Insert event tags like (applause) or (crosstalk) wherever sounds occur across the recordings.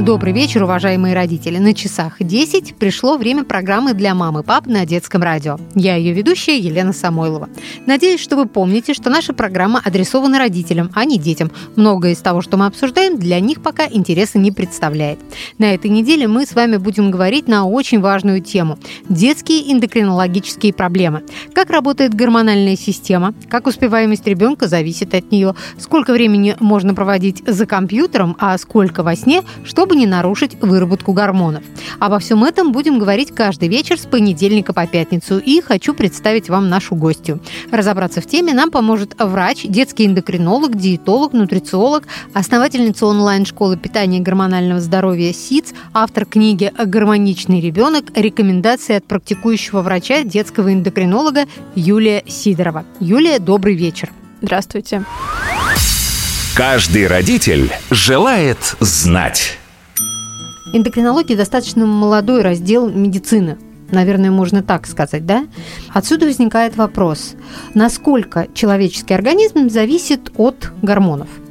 Добрый вечер, уважаемые родители. На часах 10 пришло время программы для мамы и пап на детском радио. Я ее ведущая Елена Самойлова. Надеюсь, что вы помните, что наша программа адресована родителям, а не детям. Многое из того, что мы обсуждаем, для них пока интереса не представляет. На этой неделе мы с вами будем говорить на очень важную тему – детские эндокринологические проблемы. Как работает гормональная система, как успеваемость ребенка зависит от нее, сколько времени можно проводить за компьютером, а сколько во сне, что чтобы не нарушить выработку гормонов. Обо всем этом будем говорить каждый вечер с понедельника по пятницу. И хочу представить вам нашу гостью. Разобраться в теме нам поможет врач, детский эндокринолог, диетолог, нутрициолог, основательница онлайн-школы питания и гормонального здоровья СИЦ, автор книги «Гармоничный ребенок. Рекомендации от практикующего врача детского эндокринолога» Юлия Сидорова. Юлия, добрый вечер. Здравствуйте. Каждый родитель желает знать. Эндокринология достаточно молодой раздел медицины. Наверное, можно так сказать, да? Отсюда возникает вопрос, насколько человеческий организм зависит от гормонов –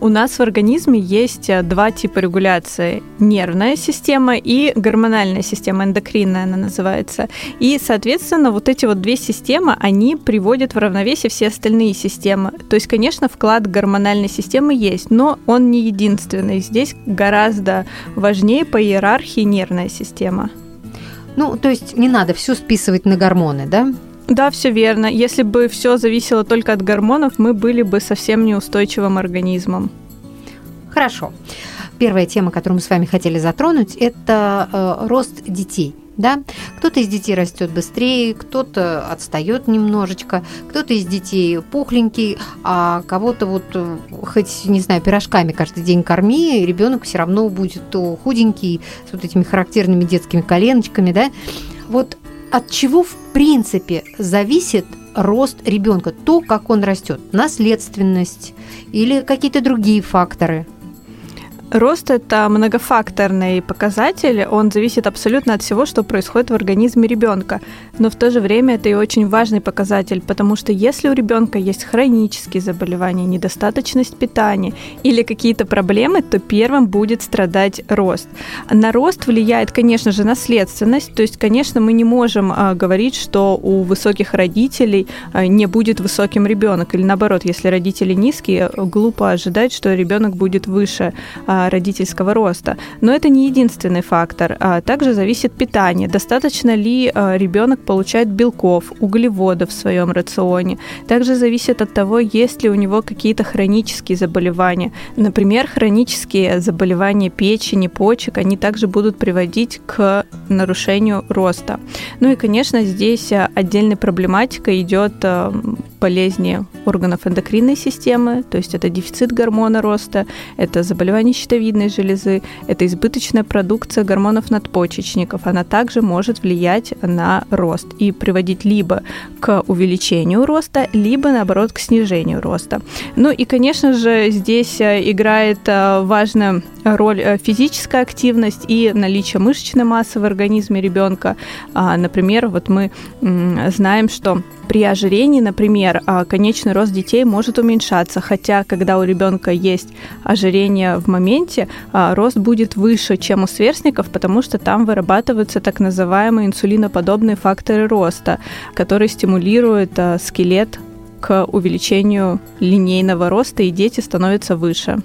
у нас в организме есть э, два типа регуляции. Нервная система и гормональная система, эндокринная она называется. И, соответственно, вот эти вот две системы, они приводят в равновесие все остальные системы. То есть, конечно, вклад гормональной системы есть, но он не единственный. Здесь гораздо важнее по иерархии нервная система. Ну, то есть не надо все списывать на гормоны, да? Да, все верно. Если бы все зависело только от гормонов, мы были бы совсем неустойчивым организмом. Хорошо. Первая тема, которую мы с вами хотели затронуть, это э, рост детей. Да? Кто-то из детей растет быстрее, кто-то отстает немножечко, кто-то из детей пухленький, а кого-то вот э, хоть, не знаю, пирожками каждый день корми, ребенок все равно будет худенький, с вот этими характерными детскими коленочками, да? Вот от чего в принципе зависит рост ребенка, то, как он растет, наследственность или какие-то другие факторы – Рост – это многофакторный показатель, он зависит абсолютно от всего, что происходит в организме ребенка. Но в то же время это и очень важный показатель, потому что если у ребенка есть хронические заболевания, недостаточность питания или какие-то проблемы, то первым будет страдать рост. На рост влияет, конечно же, наследственность. То есть, конечно, мы не можем а, говорить, что у высоких родителей а, не будет высоким ребенок. Или наоборот, если родители низкие, глупо ожидать, что ребенок будет выше а, родительского роста. Но это не единственный фактор. А также зависит питание. Достаточно ли а, ребенок получает белков, углеводов в своем рационе. Также зависит от того, есть ли у него какие-то хронические заболевания. Например, хронические заболевания печени, почек, они также будут приводить к нарушению роста. Ну и, конечно, здесь а, отдельной проблематика идет болезни органов эндокринной системы, то есть это дефицит гормона роста, это заболевание щитовидной железы, это избыточная продукция гормонов надпочечников. Она также может влиять на рост и приводить либо к увеличению роста, либо, наоборот, к снижению роста. Ну и, конечно же, здесь э, играет э, важную роль э, физическая активность и наличие мышечной массы в организме ребенка. А, например, вот мы знаем, что при ожирении, например, а, конечный рост детей может уменьшаться, хотя когда у ребенка есть ожирение в моменте, а, рост будет выше, чем у сверстников, потому что там вырабатываются так называемые инсулиноподобные факторы роста, которые стимулируют а, скелет к увеличению линейного роста, и дети становятся выше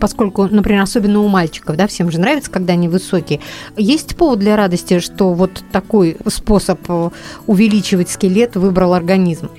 поскольку, например, особенно у мальчиков, да, всем же нравится, когда они высокие. Есть повод для радости, что вот такой способ э, увеличивать скелет выбрал организм?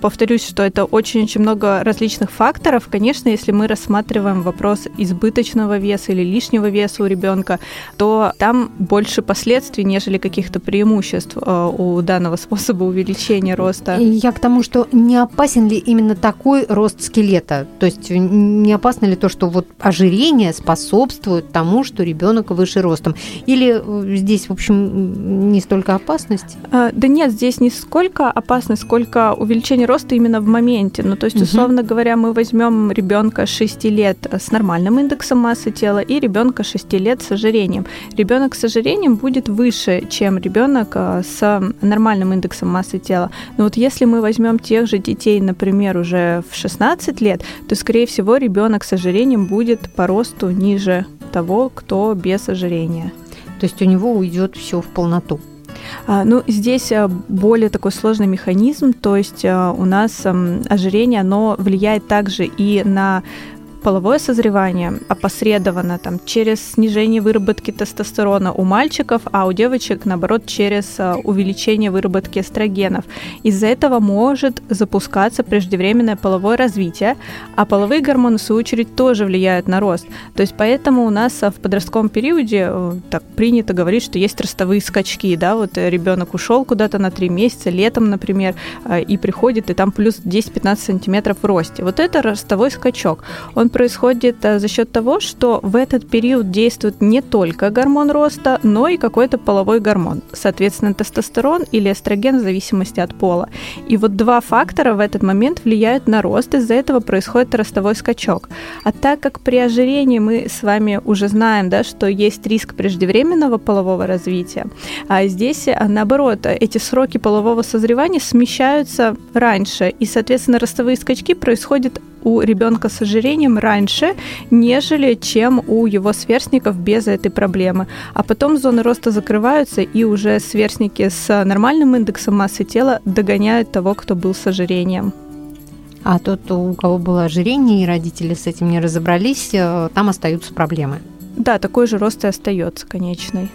Повторюсь, что это очень-очень много различных факторов. Конечно, если мы рассматриваем вопрос избыточного веса или лишнего веса у ребенка, то там больше последствий, нежели каких-то преимуществ э, у данного (laughs) способа увеличения роста. Я к тому, что не опасен ли именно такой рост скелета? То есть не опасно ли то, что вот ожирение способствует тому, что ребенок выше ростом? Или э, здесь, в общем, не столько опасность? Э, да нет, здесь не сколько опасность, сколько увеличение роста именно в моменте. Ну, то есть, условно говоря, мы возьмем ребенка 6 лет с нормальным индексом массы тела и ребенка 6 лет с ожирением. Ребенок с ожирением будет выше, чем ребенок э, с нормальным индексом массы тела. Но вот если мы возьмем тех же детей, например, уже в 16 лет, то, скорее всего, ребенок с ожирением будет по росту ниже того, кто без ожирения. То есть у него уйдет все в полноту. А, ну, здесь а, более такой сложный механизм, то есть а, у нас ожирение, оно влияет также и на половое созревание опосредованно там, через снижение выработки тестостерона у мальчиков, а у девочек, наоборот, через а, увеличение выработки эстрогенов. Из-за этого может запускаться преждевременное половое развитие, а половые гормоны, в свою очередь, тоже влияют на рост. То есть поэтому у нас а, в подростковом периоде э, так принято говорить, что есть ростовые скачки, да, вот ребенок ушел куда-то на три месяца, летом, например, и приходит, и там плюс 10-15 сантиметров в росте. Вот это ростовой скачок. Он он происходит э, за счет того, что в этот период действует не только гормон роста, но и какой-то половой гормон, соответственно, тестостерон или эстроген в зависимости от пола. И вот два фактора в этот момент влияют на рост, из-за этого происходит ростовой скачок. А так как при ожирении мы с вами уже знаем, да, что есть риск преждевременного полового развития, а здесь, э, наоборот, эти сроки полового созревания смещаются раньше, и, соответственно, ростовые скачки происходят у ребенка с ожирением раньше, нежели чем у его сверстников без этой проблемы. А потом зоны роста закрываются, и уже сверстники с нормальным индексом массы тела догоняют того, кто был с ожирением. А тот, у кого было ожирение, и родители с этим не разобрались, э, там остаются проблемы. Да, такой же рост и остается конечный.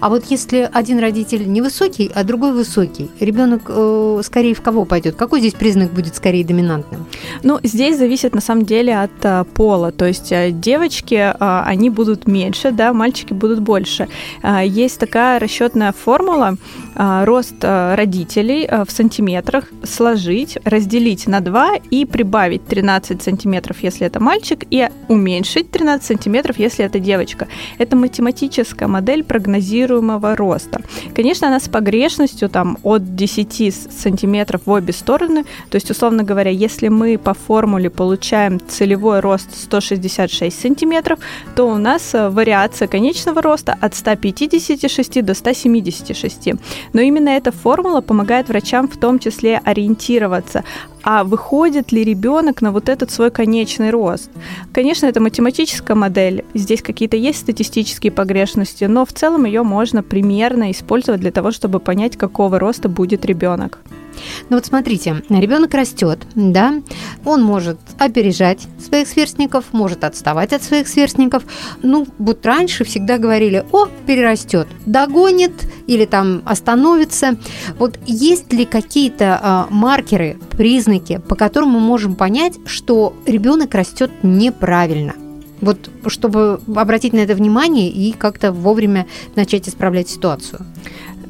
А вот если один родитель невысокий, а другой высокий, ребенок э, скорее в кого пойдет? Какой здесь признак будет скорее доминантным? Ну, здесь зависит на самом деле от а, пола. То есть а, девочки, а, они будут меньше, да, мальчики будут больше. А, есть такая расчетная формула а, рост а, родителей а, в сантиметрах сложить, разделить на 2 и прибавить 13 сантиметров, если это мальчик, и уменьшить 13 сантиметров, если это девочка. Это математическая модель прогнозирования прогнозируемого роста. Конечно, она с погрешностью там, от 10 сантиметров в обе стороны. То есть, условно говоря, если мы по формуле получаем целевой рост 166 сантиметров, то у нас э, вариация конечного роста от 156 до 176. Но именно эта формула помогает врачам в том числе ориентироваться, а выходит ли ребенок на вот этот свой конечный рост. Конечно, это математическая модель, здесь какие-то есть статистические погрешности, но в целом можно примерно использовать для того, чтобы понять, какого роста будет ребенок. Ну вот смотрите, ребенок растет, да, он может опережать своих сверстников, может отставать от своих сверстников. Ну, вот раньше всегда говорили, о, перерастет, догонит или там остановится. Вот есть ли какие-то а, маркеры, признаки, по которым мы можем понять, что ребенок растет неправильно? Вот чтобы обратить на это внимание и как-то вовремя начать исправлять ситуацию.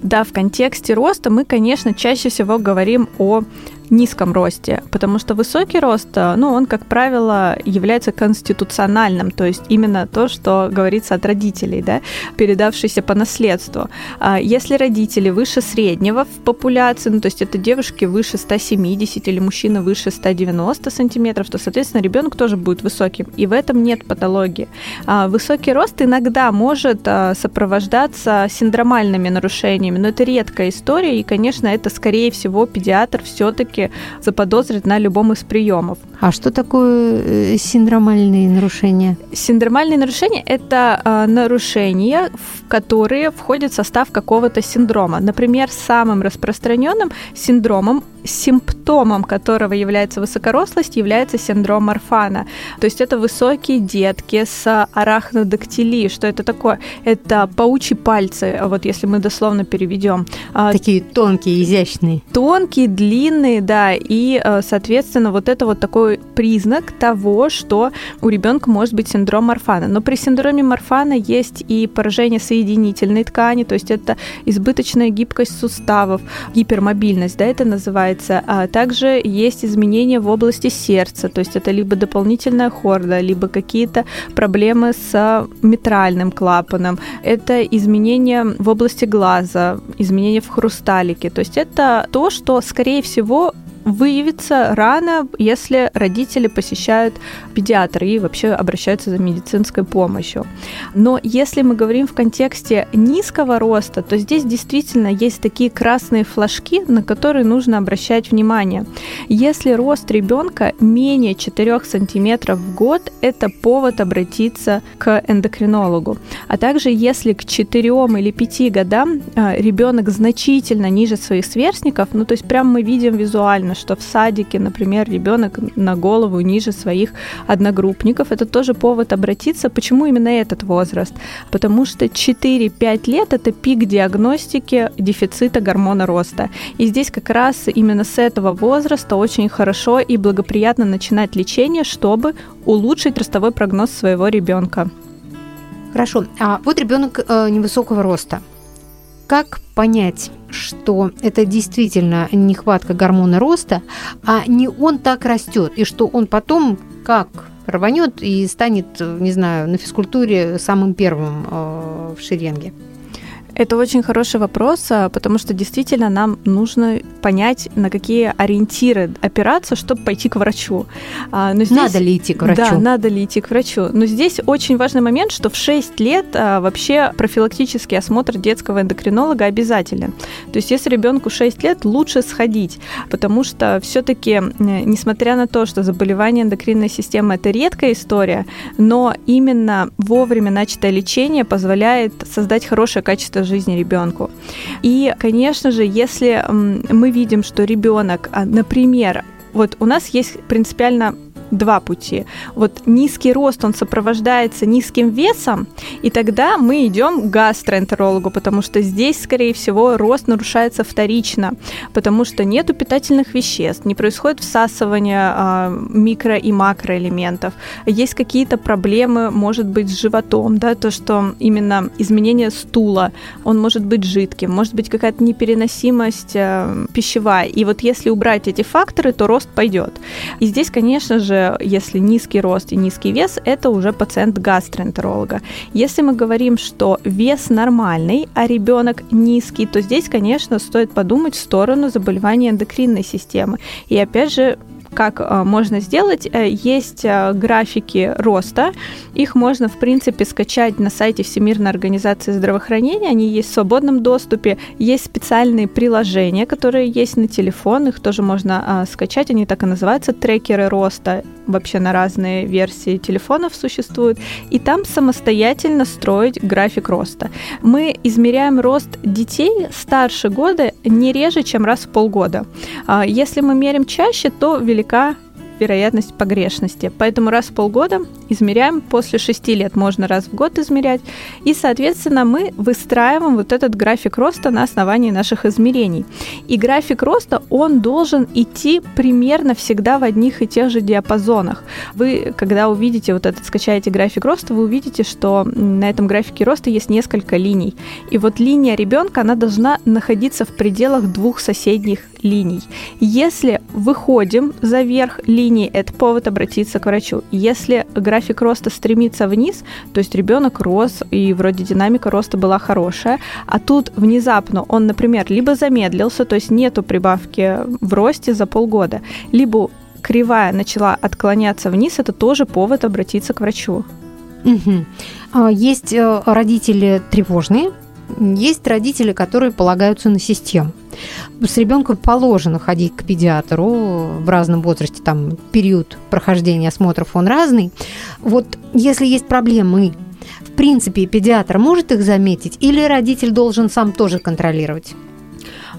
Да, в контексте роста мы, конечно, чаще всего говорим о низком росте, потому что высокий рост, э, ну, он, как правило, является конституциональным, то есть именно то, что говорится от родителей, да, передавшийся по наследству. А если родители выше среднего в популяции, ну, то есть это девушки выше 170 или мужчины выше 190 сантиметров, то, соответственно, ребенок тоже будет высоким, и в этом нет патологии. А высокий рост иногда может э, сопровождаться синдромальными нарушениями, но это редкая история, и, конечно, это, скорее всего, педиатр все-таки все заподозрит на любом из приемов. А что такое э, синдромальные нарушения? Синдромальные нарушения – это э, нарушения, в которые входит состав какого-то синдрома. Например, самым распространенным синдромом симптомом которого является высокорослость, является синдром Марфана. То есть это высокие детки с арахнодактилией. Что это такое? Это паучьи пальцы, вот если мы дословно переведем. А, Такие тонкие, изящные. Тонкие, длинные, да, и, э, соответственно, вот это вот такой признак того, что у ребенка может быть синдром Марфана. Но при синдроме Марфана есть и поражение соединительной ткани, то есть это избыточная гибкость суставов, гипермобильность, да, это называется. А также есть изменения в области сердца, то есть это либо дополнительная хорда, либо какие-то проблемы с митральным клапаном. Это изменения в области глаза, изменения в хрусталике. То есть это то, что, скорее всего, выявиться рано, если родители посещают педиатра и вообще обращаются за медицинской помощью. Но если мы говорим в контексте низкого роста, то здесь действительно есть такие красные флажки, на которые нужно обращать внимание. Если рост ребенка менее 4 сантиметров в год, это повод обратиться к эндокринологу. А также если к 4 или 5 годам а, ребенок значительно ниже своих сверстников, ну то есть прям мы видим визуально, что в садике, например, ребенок на голову ниже своих одногруппников, это тоже повод обратиться. Почему именно этот возраст? Потому что 4-5 лет – это пик диагностики дефицита гормона роста. И здесь как раз именно с этого возраста очень хорошо и благоприятно начинать лечение, чтобы улучшить ростовой прогноз своего ребенка. Хорошо. А вот ребенок э, невысокого роста. Как понять, что это действительно нехватка гормона роста, а не он так растет, и что он потом как рванет и станет, не знаю, на физкультуре самым первым э, в шеренге? Это очень хороший вопрос, а, потому что действительно нам нужно понять, на какие ориентиры опираться, чтобы пойти к врачу. А, но здесь, надо ли идти к врачу? Да, надо ли идти к врачу. Но здесь очень важный момент, что в 6 лет а, вообще профилактический осмотр детского эндокринолога обязателен. То есть если ребенку 6 лет, лучше сходить, потому что все-таки, несмотря на то, что заболевание эндокринной системы это редкая история, но именно вовремя начатое лечение позволяет создать хорошее качество жизни ребенку. И, конечно же, если мы видим, что ребенок, а, например, вот у нас есть принципиально два пути. Вот низкий рост, он сопровождается низким весом, и тогда мы идем к гастроэнтерологу, потому что здесь, скорее всего, рост нарушается вторично, потому что нету питательных веществ, не происходит всасывание э, микро- и макроэлементов, есть какие-то проблемы, может быть, с животом, да, то, что именно изменение стула, он может быть жидким, может быть какая-то непереносимость э, пищевая, и вот если убрать эти факторы, то рост пойдет. И здесь, конечно же, если низкий рост и низкий вес, это уже пациент гастроэнтеролога. Если мы говорим, что вес нормальный, а ребенок низкий, то здесь, конечно, стоит подумать в сторону заболевания эндокринной системы. И опять же, как э, можно сделать. Э, есть э, графики роста. Их можно, в принципе, скачать на сайте Всемирной организации здравоохранения. Они есть в свободном доступе. Есть специальные приложения, которые есть на телефон. Их тоже можно скачать. Они так и называются трекеры роста. Вообще на разные версии телефонов существуют. И там самостоятельно строить график роста. Мы измеряем рост детей старше года не реже, чем раз в полгода. А если мы мерим чаще, то велика велика вероятность погрешности. Поэтому раз в полгода измеряем, после 6 лет можно раз в год измерять, и, соответственно, мы выстраиваем вот этот график роста на основании наших измерений. И график роста, он должен идти примерно всегда в одних и тех же диапазонах. Вы, когда увидите вот этот, скачаете график роста, вы увидите, что на этом графике роста есть несколько линий. И вот линия ребенка, она должна находиться в пределах двух соседних линий. Если выходим за верх линии, это повод обратиться к врачу. Если график роста стремится вниз, то есть ребенок рос, и вроде динамика роста была хорошая, а тут внезапно он, например, либо замедлился, то есть нету прибавки в росте за полгода, либо кривая начала отклоняться вниз, это тоже повод обратиться к врачу. Угу. Есть э, родители тревожные, есть родители, которые полагаются на систему. С ребенком положено ходить к педиатру в разном возрасте, там период прохождения осмотров он разный. Вот если есть проблемы, в принципе, педиатр может их заметить или родитель должен сам тоже контролировать?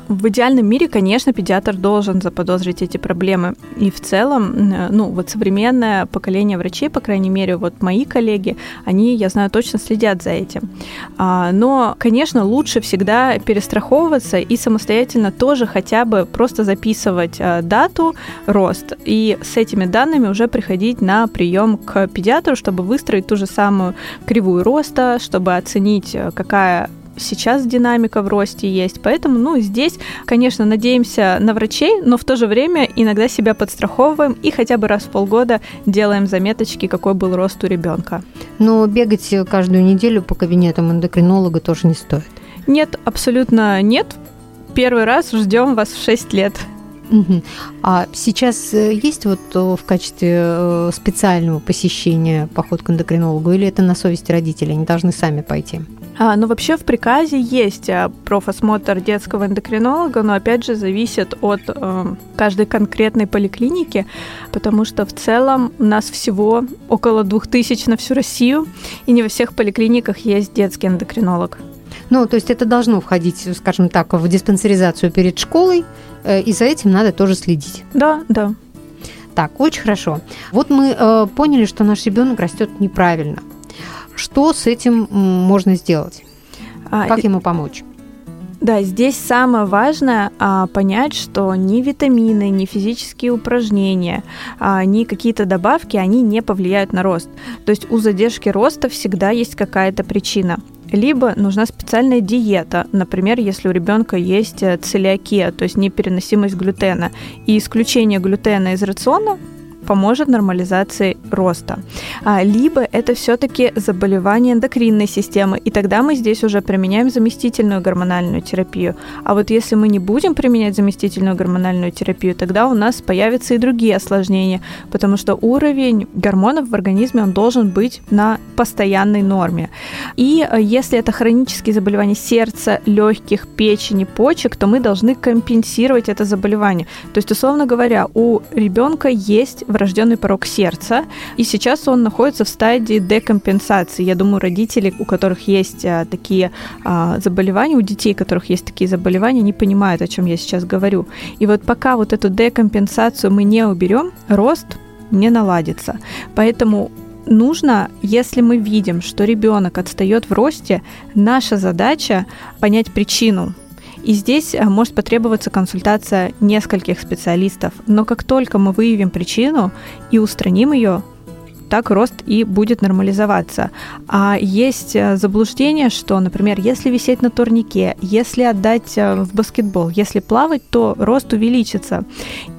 В идеальном мире, конечно, педиатр должен заподозрить эти проблемы. И в целом, ну, вот современное поколение врачей, по крайней мере, вот мои коллеги, они, я знаю, точно следят за этим. А, но, конечно, лучше всегда перестраховываться и самостоятельно тоже хотя бы просто записывать а, дату, рост, и с этими данными уже приходить на прием к педиатру, чтобы выстроить ту же самую кривую роста, чтобы оценить, какая сейчас динамика в росте есть. Поэтому, ну, здесь, конечно, надеемся на врачей, но в то же время иногда себя подстраховываем и хотя бы раз в полгода делаем заметочки, какой был рост у ребенка. Но бегать каждую неделю по кабинетам эндокринолога тоже не стоит. Нет, абсолютно нет. Первый раз ждем вас в 6 лет. Угу. А сейчас э, есть вот э, в качестве э, специального посещения поход к эндокринологу или это на совести родителей, они должны сами пойти? А, ну, вообще в приказе есть а, профосмотр детского эндокринолога, но опять же зависит от э, каждой конкретной поликлиники, потому что в целом у нас всего около двух тысяч на всю Россию, и не во всех поликлиниках есть детский эндокринолог. Ну, то есть это должно входить, скажем так, в диспансеризацию перед школой, э, и за этим надо тоже следить. Да, да. Так, очень хорошо. Вот мы э, поняли, что наш ребенок растет неправильно. Что с этим можно сделать? А, как ему помочь? Да, здесь самое важное а, понять, что ни витамины, ни физические упражнения, а, ни какие-то добавки, они не повлияют на рост. То есть у задержки роста всегда есть какая-то причина. Либо нужна специальная диета, например, если у ребенка есть э, целиакия, то есть непереносимость глютена, и исключение глютена из рациона поможет нормализации роста. А, либо это все-таки заболевание эндокринной системы, и тогда мы здесь уже применяем заместительную гормональную терапию. А вот если мы не будем применять заместительную гормональную терапию, тогда у нас появятся и другие осложнения, потому что уровень гормонов в организме он должен быть на постоянной норме. И э, если это хронические заболевания сердца, легких, печени, почек, то мы должны компенсировать это заболевание. То есть, условно говоря, у ребенка есть врожденный порог сердца, и сейчас он находится в стадии декомпенсации. Я думаю, родители, у которых есть а, такие а, заболевания, у детей, у которых есть такие заболевания, не понимают, о чем я сейчас говорю. И вот пока вот эту декомпенсацию мы не уберем, рост не наладится. Поэтому нужно, если мы видим, что ребенок отстает в росте, наша задача понять причину, и здесь э, может потребоваться консультация нескольких специалистов. Но как только мы выявим причину и устраним ее, так рост и будет нормализоваться. А есть э, заблуждение, что, например, если висеть на турнике, если отдать э, в баскетбол, если плавать, то рост увеличится.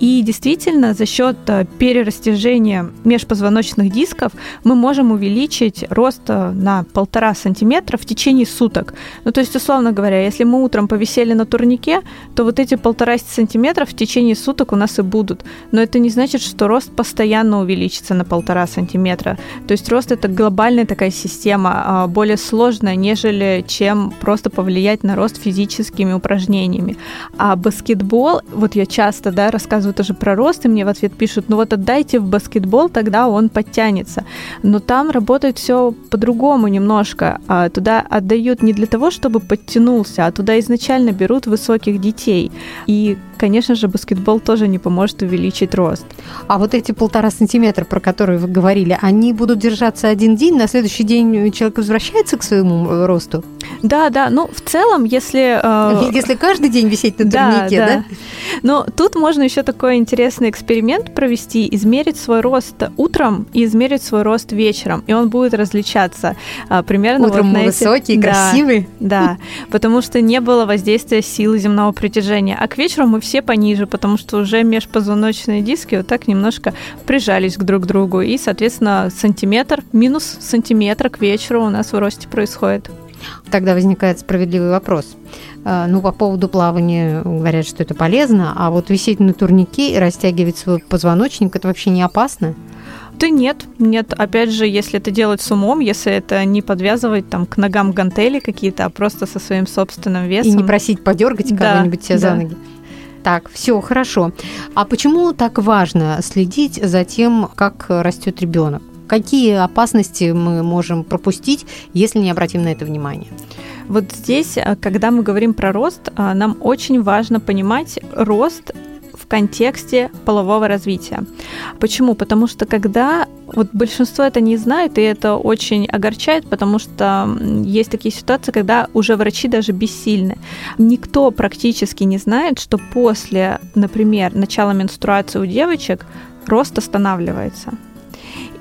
И действительно, за счет э, перерастяжения межпозвоночных дисков мы можем увеличить рост на полтора сантиметра в течение суток. Ну, то есть, условно говоря, если мы утром повисели на турнике, то вот эти полтора сантиметра в течение суток у нас и будут. Но это не значит, что рост постоянно увеличится на полтора сантиметра сантиметра. То есть рост это глобальная такая система, а, более сложная, нежели чем просто повлиять на рост физическими упражнениями. А баскетбол, вот я часто да, рассказываю тоже про рост, и мне в ответ пишут, ну вот отдайте в баскетбол, тогда он подтянется. Но там работает все по-другому немножко. А туда отдают не для того, чтобы подтянулся, а туда изначально берут высоких детей. И конечно же, баскетбол тоже не поможет увеличить рост. А вот эти полтора сантиметра, про которые вы говорили, они будут держаться один день, на следующий день человек возвращается к своему э, росту? Да, да. Ну, в целом, если... Э... Если каждый день висеть на турнике, да? да? да? Но тут можно еще такой интересный эксперимент провести, измерить свой рост утром и измерить свой рост вечером, и он будет различаться а, примерно утром вот мы эти... высокий, да, красивый. Да, потому что не было воздействия силы земного притяжения, а к вечеру мы все пониже, потому что уже межпозвоночные диски вот так немножко прижались к друг другу, и, соответственно, сантиметр, минус сантиметра к вечеру у нас в росте происходит. Тогда возникает справедливый вопрос. А, ну, по поводу плавания говорят, что это полезно, а вот висеть на турнике и растягивать свой позвоночник, это вообще не опасно? Да нет, нет. Опять же, если это делать с умом, если это не подвязывать там к ногам гантели какие-то, а просто со своим собственным весом. И не просить подергать да, кого-нибудь себе да. за ноги. Так, все хорошо. А почему так важно следить за тем, как растет ребенок? Какие опасности мы можем пропустить, если не обратим на это внимание? Вот здесь, а, когда мы говорим про рост, а, нам очень важно понимать рост в контексте полового развития. Почему? Потому что когда вот большинство это не знает, и это очень огорчает, потому что есть такие ситуации, когда уже врачи даже бессильны. Никто практически не знает, что после, например, начала менструации у девочек рост останавливается.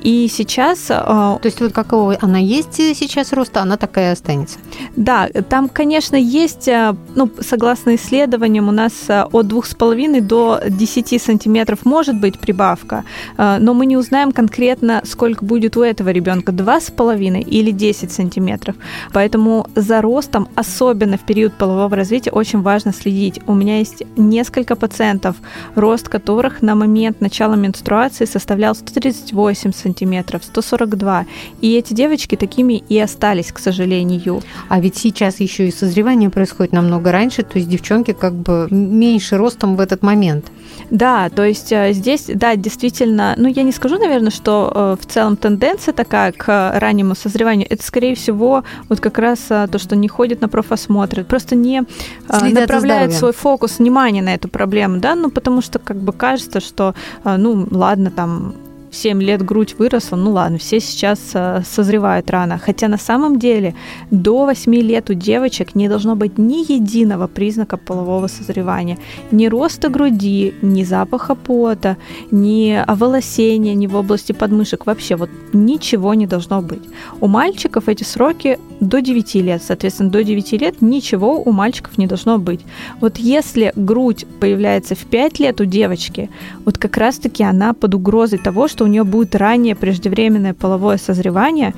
И сейчас... То есть вот какого она есть сейчас роста, она такая останется? Да, там, конечно, есть, ну, согласно исследованиям, у нас от 2,5 до 10 сантиметров может быть прибавка, но мы не узнаем конкретно, сколько будет у этого ребенка, 2,5 или 10 сантиметров. Поэтому за ростом, особенно в период полового развития, очень важно следить. У меня есть несколько пациентов, рост которых на момент начала менструации составлял 138 сантиметров, 142. И эти девочки такими и остались, к сожалению. А ведь сейчас еще и созревание происходит намного раньше, то есть девчонки как бы меньше ростом в этот момент. Да, то есть э, здесь, да, действительно, ну я не скажу, наверное, что э, в целом тенденция такая к раннему созреванию. Это, скорее всего, вот как раз э, то, что не ходит на профосмотры, просто не Следят направляет свой фокус внимания на эту проблему, да, ну потому что как бы кажется, что, ну ладно, там 7 лет грудь выросла, ну ладно, все сейчас э, созревают рано. Хотя на самом деле до 8 лет у девочек не должно быть ни единого признака полового созревания. Ни роста груди, ни запаха пота, ни оволосения, ни в области подмышек. Вообще вот ничего не должно быть. У мальчиков эти сроки до 9 лет. Соответственно, до 9 лет ничего у мальчиков не должно быть. Вот если грудь появляется в 5 лет у девочки, вот как раз-таки она под угрозой того, что у нее будет ранее преждевременное половое созревание,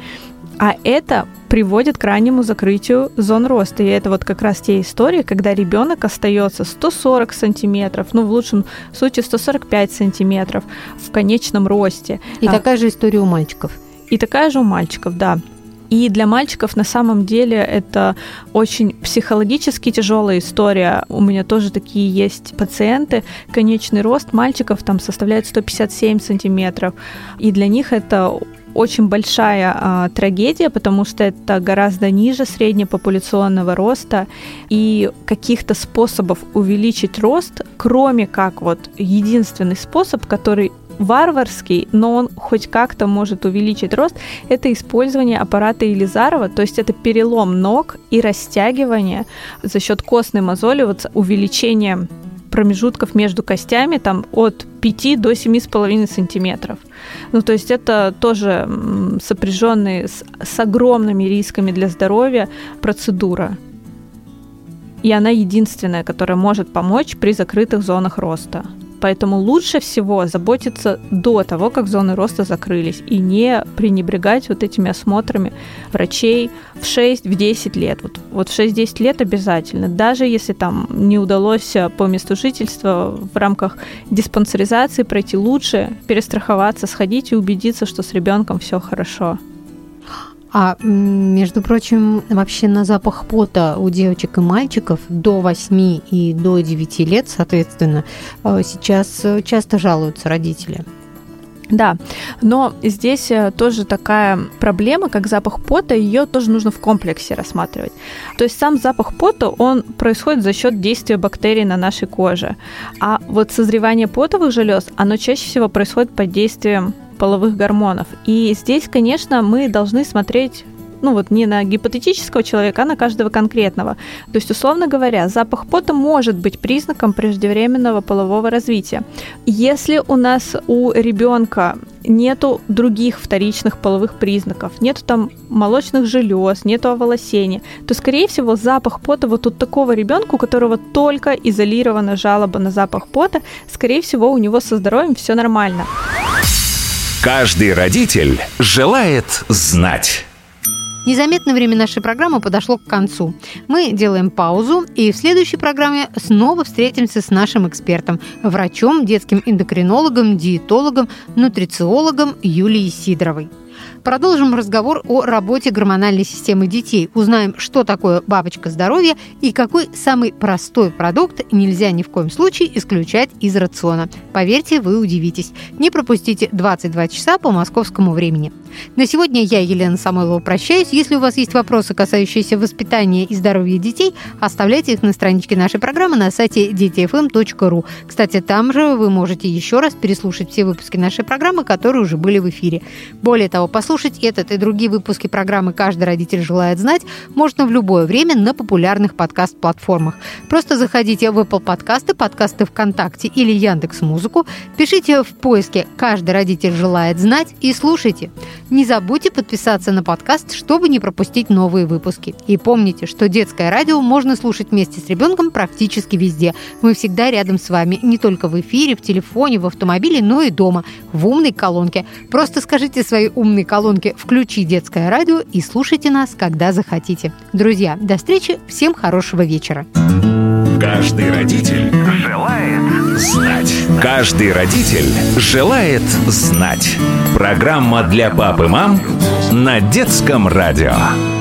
а это приводит к раннему закрытию зон роста. И это вот как раз те истории, когда ребенок остается 140 сантиметров, ну, в лучшем случае 145 сантиметров в конечном росте. И а, такая же история у мальчиков. И такая же у мальчиков, да. И для мальчиков на самом деле это очень психологически тяжелая история. У меня тоже такие есть пациенты. Конечный рост мальчиков там составляет 157 сантиметров. И для них это очень большая а, трагедия, потому что это гораздо ниже среднепопуляционного роста, и каких-то способов увеличить рост, кроме как вот единственный способ, который варварский, но он хоть как-то может увеличить рост, это использование аппарата Елизарова, то есть это перелом ног и растягивание за счет костной мозоли, вот увеличение промежутков между костями там от 5 до 7,5 сантиметров. Ну, то есть это тоже сопряженные с, с огромными рисками для здоровья процедура. И она единственная, которая может помочь при закрытых зонах роста. Поэтому лучше всего заботиться до того, как зоны роста закрылись, и не пренебрегать вот этими осмотрами врачей в 6-10 лет. Вот, вот в 6-10 лет обязательно. Даже если там не удалось по месту жительства в рамках диспансеризации пройти, лучше перестраховаться, сходить и убедиться, что с ребенком все хорошо. А, между прочим, вообще на запах пота у девочек и мальчиков до 8 и до 9 лет, соответственно, э, сейчас часто жалуются родители. Да, но здесь э, тоже такая проблема, как запах пота, ее тоже нужно в комплексе рассматривать. То есть сам запах пота, он происходит за счет действия бактерий на нашей коже. А вот созревание потовых желез, оно чаще всего происходит под действием половых гормонов. И здесь, конечно, мы должны смотреть ну вот не на гипотетического человека, а на каждого конкретного. То есть, условно говоря, запах пота может быть признаком преждевременного полового развития. Если у нас у ребенка нету других вторичных половых признаков, нету там молочных желез, нету оволосения, то, скорее всего, запах пота вот у такого ребенка, у которого только изолирована жалоба на запах пота, скорее всего, у него со здоровьем все нормально. Каждый родитель желает знать. Незаметно время нашей программы подошло к концу. Мы делаем паузу и в следующей программе снова встретимся с нашим экспертом, врачом, детским эндокринологом, диетологом, нутрициологом Юлией Сидоровой. Продолжим разговор о работе гормональной системы детей. Узнаем, что такое бабочка здоровья и какой самый простой продукт нельзя ни в коем случае исключать из рациона. Поверьте, вы удивитесь. Не пропустите 22 часа по московскому времени. На сегодня я, Елена Самойлова, прощаюсь. Если у вас есть вопросы, касающиеся воспитания и здоровья детей, оставляйте их на страничке нашей программы на сайте детифм.ру. Кстати, там же вы можете еще раз переслушать все выпуски нашей программы, которые уже были в эфире. Более того, послушать этот и другие выпуски программы «Каждый родитель желает знать» можно в любое время на популярных подкаст-платформах. Просто заходите в Apple подкасты, подкасты ВКонтакте или Яндекс Музыку, пишите в поиске «Каждый родитель желает знать» и слушайте. Не забудьте подписаться на подкаст, чтобы не пропустить новые выпуски. И помните, что детское радио можно слушать вместе с ребенком практически везде. Мы всегда рядом с вами, не только в эфире, в телефоне, в автомобиле, но и дома, в умной колонке. Просто скажите своей умной колонке «Включи детское радио» и слушайте нас, когда захотите. Друзья, до встречи, всем хорошего вечера. Каждый родитель желает знать. Каждый родитель желает знать. Программа для пап и мам на детском радио.